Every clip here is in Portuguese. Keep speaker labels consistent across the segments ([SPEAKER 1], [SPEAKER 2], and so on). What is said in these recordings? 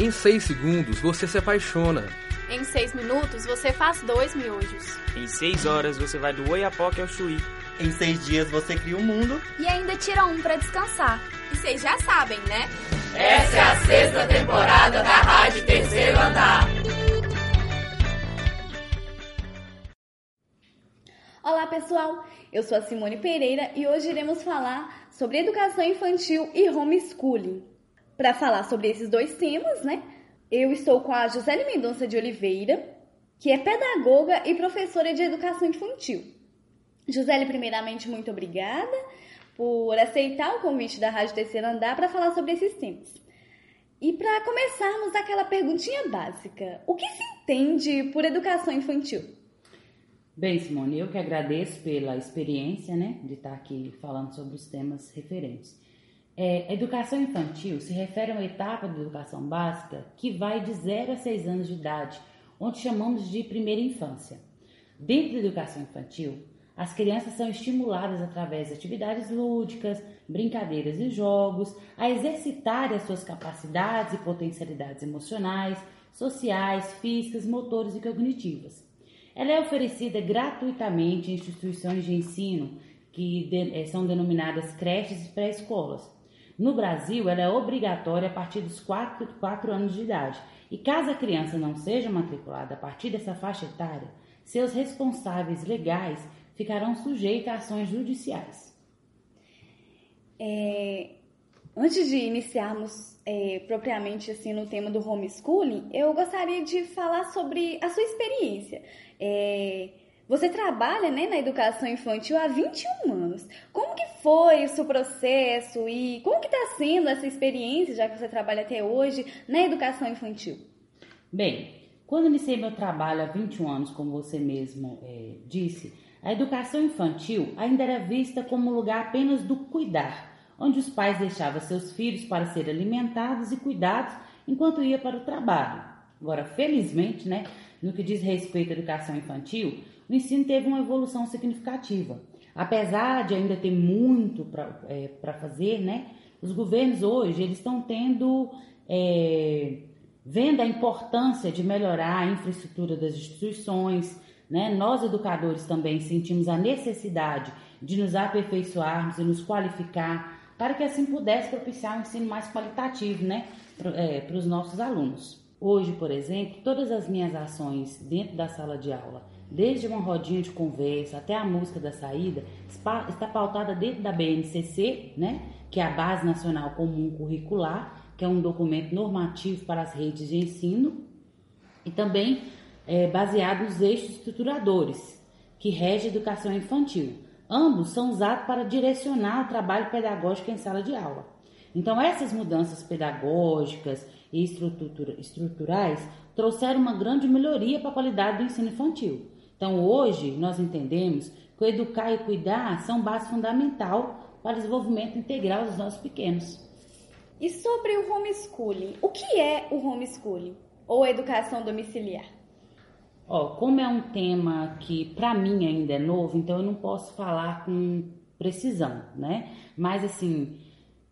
[SPEAKER 1] Em 6 segundos você se apaixona.
[SPEAKER 2] Em 6 minutos você faz dois miojos.
[SPEAKER 3] Em 6 horas você vai do Oiapoque ao Chuí.
[SPEAKER 4] Em 6 dias você cria um mundo.
[SPEAKER 5] E ainda tira um para descansar.
[SPEAKER 6] E vocês já sabem, né?
[SPEAKER 7] Essa é a sexta temporada da Rádio Terceiro Andar.
[SPEAKER 8] Olá pessoal, eu sou a Simone Pereira e hoje iremos falar sobre educação infantil e homeschooling. Para falar sobre esses dois temas, né? Eu estou com a Gisele Mendonça de Oliveira, que é pedagoga e professora de educação infantil. Gisele, primeiramente, muito obrigada por aceitar o convite da Rádio Terceiro Andar para falar sobre esses temas. E para começarmos aquela perguntinha básica, o que se entende por educação infantil?
[SPEAKER 9] Bem, Simone, eu que agradeço pela experiência né, de estar aqui falando sobre os temas referentes. É, educação infantil se refere a uma etapa da educação básica que vai de 0 a 6 anos de idade, onde chamamos de primeira infância. Dentro da educação infantil, as crianças são estimuladas através de atividades lúdicas, brincadeiras e jogos a exercitarem as suas capacidades e potencialidades emocionais, sociais, físicas, motores e cognitivas. Ela é oferecida gratuitamente em instituições de ensino que eh, são denominadas creches e pré-escolas. No Brasil, ela é obrigatória a partir dos 4, 4 anos de idade. E caso a criança não seja matriculada a partir dessa faixa etária, seus responsáveis legais ficarão sujeitos a ações judiciais.
[SPEAKER 8] É, antes de iniciarmos é, propriamente assim no tema do homeschooling, eu gostaria de falar sobre a sua experiência. É, você trabalha né, na educação infantil há 21 anos. Como que foi o seu processo e como que está sendo essa experiência, já que você trabalha até hoje, na educação infantil?
[SPEAKER 9] Bem, quando iniciei meu trabalho há 21 anos, como você mesmo é, disse, a educação infantil ainda era vista como lugar apenas do cuidar, onde os pais deixavam seus filhos para serem alimentados e cuidados enquanto ia para o trabalho. Agora, felizmente, né, no que diz respeito à educação infantil, o ensino teve uma evolução significativa. Apesar de ainda ter muito para é, fazer, né, os governos hoje eles estão tendo é, vendo a importância de melhorar a infraestrutura das instituições, né? Nós educadores também sentimos a necessidade de nos aperfeiçoarmos e nos qualificar para que assim pudesse propiciar um ensino mais qualitativo, né, para é, os nossos alunos. Hoje, por exemplo, todas as minhas ações dentro da sala de aula, desde uma rodinha de conversa até a música da saída, está pautada dentro da BNCC, né, que é a Base Nacional Comum Curricular, que é um documento normativo para as redes de ensino, e também é, baseado nos eixos estruturadores, que rege a educação infantil. Ambos são usados para direcionar o trabalho pedagógico em sala de aula. Então, essas mudanças pedagógicas e estrutura, estruturais trouxeram uma grande melhoria para a qualidade do ensino infantil. Então, hoje, nós entendemos que o educar e cuidar são base fundamental para o desenvolvimento integral dos nossos pequenos.
[SPEAKER 8] E sobre o homeschooling, o que é o homeschooling ou educação domiciliar?
[SPEAKER 9] Ó, como é um tema que para mim ainda é novo, então eu não posso falar com precisão, né? Mas assim,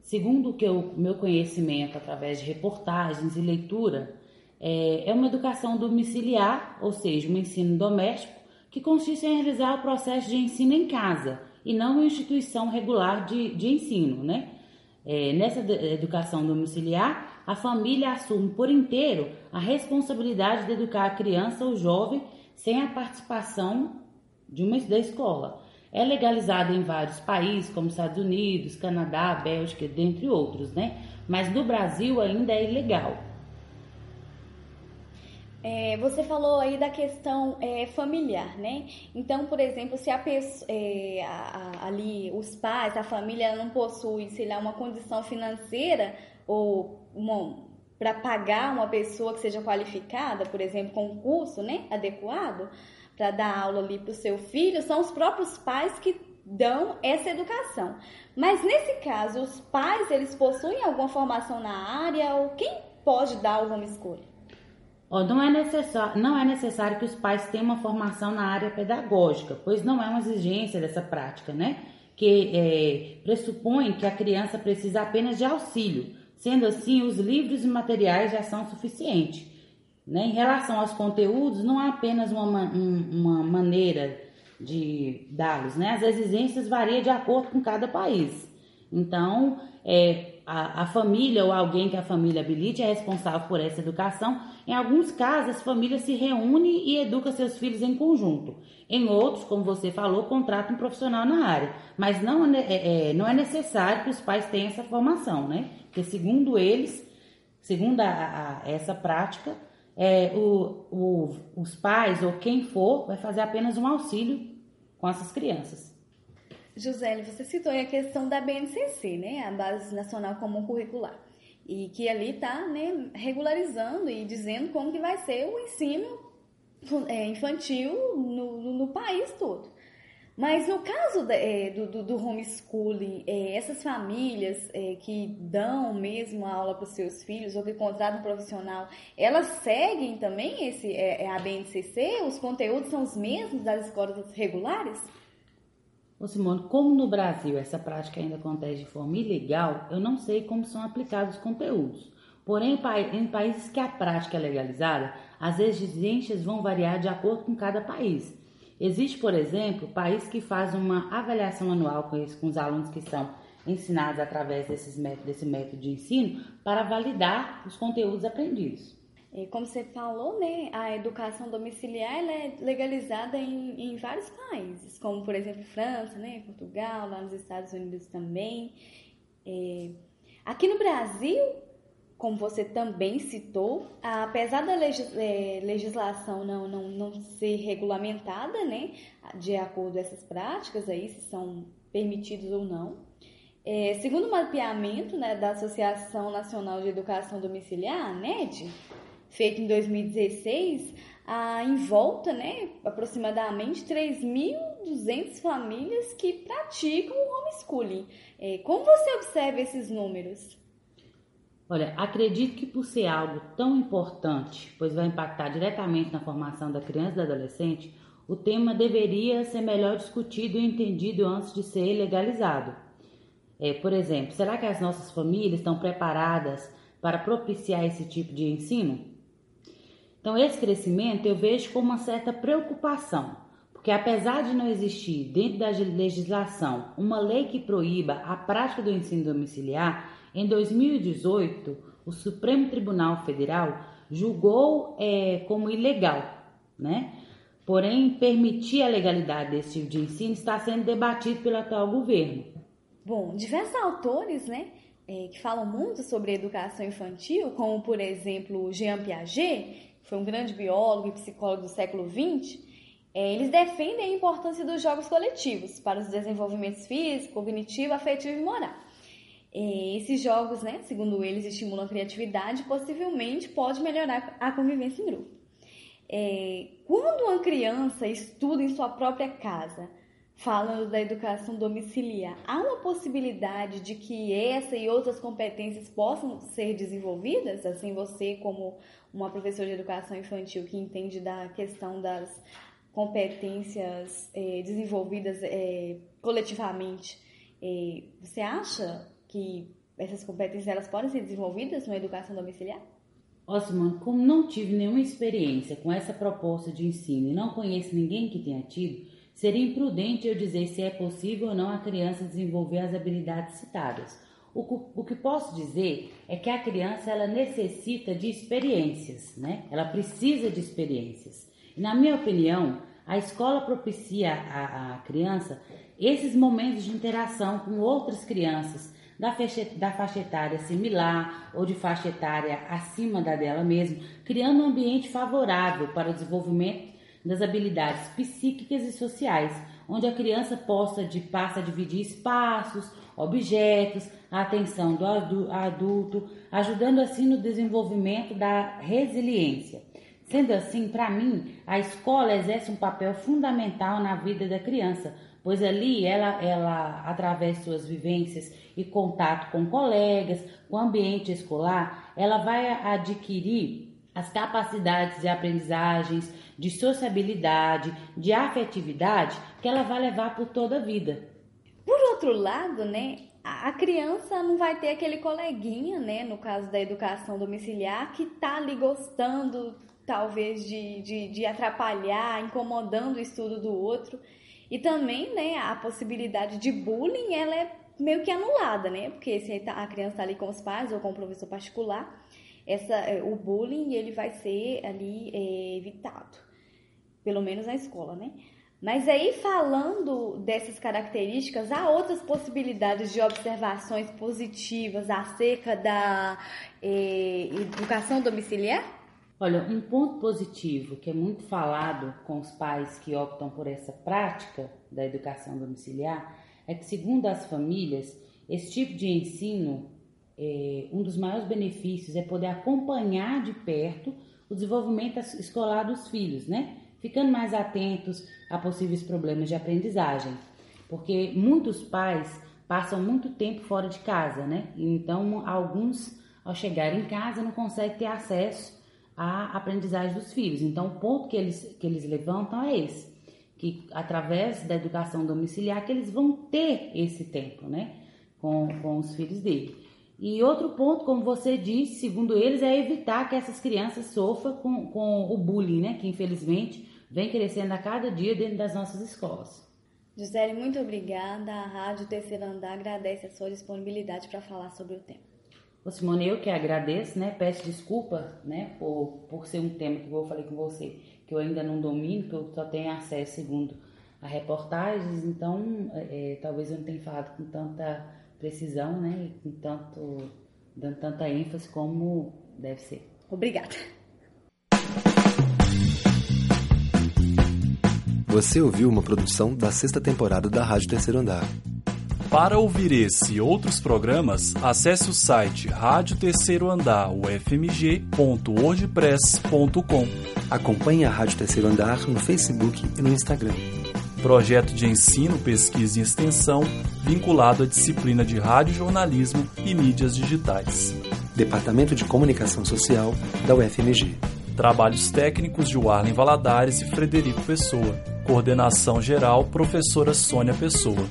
[SPEAKER 9] segundo o que o meu conhecimento através de reportagens e leitura, é, é uma educação domiciliar, ou seja, um ensino doméstico que consiste em realizar o processo de ensino em casa e não em instituição regular de, de ensino, né? É, nessa educação domiciliar, a família assume por inteiro a responsabilidade de educar a criança ou jovem sem a participação de uma da escola. É legalizada em vários países, como Estados Unidos, Canadá, Bélgica, dentre outros, né? Mas no Brasil ainda é ilegal.
[SPEAKER 8] É, você falou aí da questão é, familiar, né? Então, por exemplo, se a pessoa, é, a, a, ali os pais, a família não possui, sei lá, uma condição financeira ou para pagar uma pessoa que seja qualificada, por exemplo, com um curso, né, adequado para dar aula ali para o seu filho, são os próprios pais que dão essa educação. Mas nesse caso, os pais eles possuem alguma formação na área ou quem pode dar o homeschooling?
[SPEAKER 9] Não, é necessário, não é necessário que os pais tenham uma formação na área pedagógica, pois não é uma exigência dessa prática, né? Que é, pressupõe que a criança precisa apenas de auxílio, Sendo assim, os livros e materiais já são suficientes. Né? Em relação aos conteúdos, não há apenas uma, uma maneira de dá-los, né? As exigências variam de acordo com cada país. Então, é, a, a, família ou alguém que a família habilite é responsável por essa educação. Em alguns casos, as famílias se reúnem e educam seus filhos em conjunto. Em outros, como você falou, contratam um profissional na área. Mas não é, é, é, não é necessário que os pais tenham essa formação, né? Porque segundo eles, segundo a, a, essa prática, é, o, o, os pais ou quem for vai fazer apenas um auxílio com essas crianças.
[SPEAKER 8] José, você citou a questão da BNCC, né, a Base Nacional Comum Curricular, e que ali está né, regularizando e dizendo como que vai ser o ensino é, infantil no, no, no país todo. Mas no caso é, do, do, do, homeschooling, é, essas famílias que dão mesmo a aula para os seus filhos ou que contratam um profissional, elas seguem também esse, a BNCC? Os conteúdos são os mesmos das escolas regulares?
[SPEAKER 9] Ô Simone, como no Brasil essa prática ainda acontece de forma ilegal, eu não sei como são aplicados os conteúdos. Porém, em países que a prática é legalizada, as exigências vão variar de acordo com cada país. Existe, por exemplo, país que faz uma avaliação anual com, com os alunos que são ensinados através desses métodos, desse método de ensino para validar os conteúdos aprendidos.
[SPEAKER 8] É, como você falou, né, a educação domiciliar é legalizada em, em, vários países, como por exemplo França, né, Portugal, lá nos Estados Unidos também. É, aqui no Brasil, como você também citou, apesar da legis, é, legislação não, não, não ser regulamentada, né, de acordo com essas práticas aí, se são permitidos ou não, é, segundo o mapeamento né, da Associação Nacional de Educação Domiciliar, ANED, feito em 2016, ah, em volta, né, aproximadamente 3.200 famílias que praticam o homeschooling. É, como você observa esses números?
[SPEAKER 9] Olha, acredito que por ser algo tão importante, pois vai impactar diretamente na formação da criança e do adolescente, o tema deveria ser melhor discutido e entendido antes de ser legalizado. É, por exemplo, será que as nossas famílias estão preparadas para propiciar esse tipo de ensino? Então, esse crescimento eu vejo com uma certa preocupação, porque apesar de não existir dentro da legislação uma lei que proíba a prática do ensino domiciliar, em 2018 o Supremo Tribunal Federal julgou é, como ilegal, né? Porém, permitir a legalidade desse tipo de ensino está sendo debatido pelo atual governo.
[SPEAKER 8] Bom, diversos autores, né, é, que falam muito sobre educação infantil, como por exemplo Jean Piaget, foi um grande biólogo e psicólogo do século XX, é, eles defendem a importância dos jogos coletivos para os desenvolvimentos físico, cognitivo, afetivo e moral. É, esses jogos, né, segundo eles, estimulam a criatividade e possivelmente pode melhorar a convivência em grupo. É, quando uma criança estuda em sua própria casa, falando da educação domiciliar, há uma possibilidade de que essa e outras competências possam ser desenvolvidas? Assim, você, como uma professora de educação infantil que entende da questão das competências é, desenvolvidas é, coletivamente, é, você acha que essas competências elas podem ser desenvolvidas na educação domiciliar?
[SPEAKER 9] Osman, como não tive nenhuma experiência com essa proposta de ensino e não conheço ninguém que tenha tido, Seria imprudente eu dizer se é possível ou não a criança desenvolver as habilidades citadas. O, que posso dizer é que a criança ela necessita de experiências, né? Ela precisa de experiências. E na minha opinião, a escola propicia à, à criança esses momentos de interação com outras crianças da faixa, da faixa etária similar ou de faixa etária acima da dela mesma, criando um ambiente favorável para o desenvolvimento das habilidades psíquicas e sociais, onde a criança possa de, passa a dividir espaços, objetos, a atenção do adulto, ajudando assim no desenvolvimento da resiliência. Sendo assim, para mim, a escola exerce um papel fundamental na vida da criança, pois ali ela, ela através de suas vivências e contato com colegas, com o ambiente escolar, ela vai adquirir as capacidades de aprendizagens, de sociabilidade, de afetividade que ela vai levar por toda a vida.
[SPEAKER 8] Por outro lado, né, a criança não vai ter aquele coleguinha, né, no caso da educação domiciliar, que tá ali gostando, talvez, de, de, de atrapalhar, incomodando o estudo do outro. E também, né, a possibilidade de bullying, ela é meio que anulada, né? Porque se tá, a criança está ali com os pais ou com o professor particular, essa, é, o bullying ele vai ser ali é, evitado, pelo menos na escola, né? Mas aí, falando dessas características, há outras possibilidades de observações positivas acerca da eh, educação domiciliar?
[SPEAKER 9] Olha, um ponto positivo que é muito falado com os pais que optam por essa prática da educação domiciliar é que, segundo as famílias, esse tipo de ensino, eh, um dos maiores benefícios é poder acompanhar de perto o desenvolvimento escolar dos filhos, né? ficando mais atentos a possíveis problemas de aprendizagem, porque muitos pais passam muito tempo fora de casa, né? Então, alguns, ao chegar em casa, não conseguem ter acesso à aprendizagem dos filhos. Então, o ponto que eles, que eles levantam é esse, que através da educação domiciliar que eles vão ter esse tempo, né? Com, com os filhos dele. E outro ponto, como você disse, segundo eles, é evitar que essas crianças sofram com, com o bullying, né? Que infelizmente vem crescendo a cada dia dentro das nossas escolas.
[SPEAKER 8] Gisele, muito obrigada. A Rádio Terceiro Andar agradece a sua disponibilidade para falar sobre o tema.
[SPEAKER 9] Ô Simone, eu que agradeço, né? Peço desculpa, né, por, por ser um tema que eu falei com você, que eu ainda não domino, que eu só tenho acesso segundo a reportagens, então é, é talvez eu não tenha falado com tanta precisão, né, com tanto, dando tanta ênfase como deve ser.
[SPEAKER 8] Obrigada.
[SPEAKER 10] Você ouviu uma produção da sexta temporada da Rádio Terceiro Andar.
[SPEAKER 11] Para ouvir esse e outros programas, acesse o site Rádio Terceiro Andar, ufmg.wordpress.com.
[SPEAKER 10] Acompanhe a Rádio Terceiro Andar no Facebook e no Instagram.
[SPEAKER 11] Projeto de ensino, pesquisa e extensão vinculado à disciplina de rádio jornalismo e mídias digitais.
[SPEAKER 10] Departamento de Comunicação Social da UFMG.
[SPEAKER 11] Trabalhos técnicos de Warlen Valadares e Frederico Pessoa. Coordenação geral, professora Sônia Pessoa.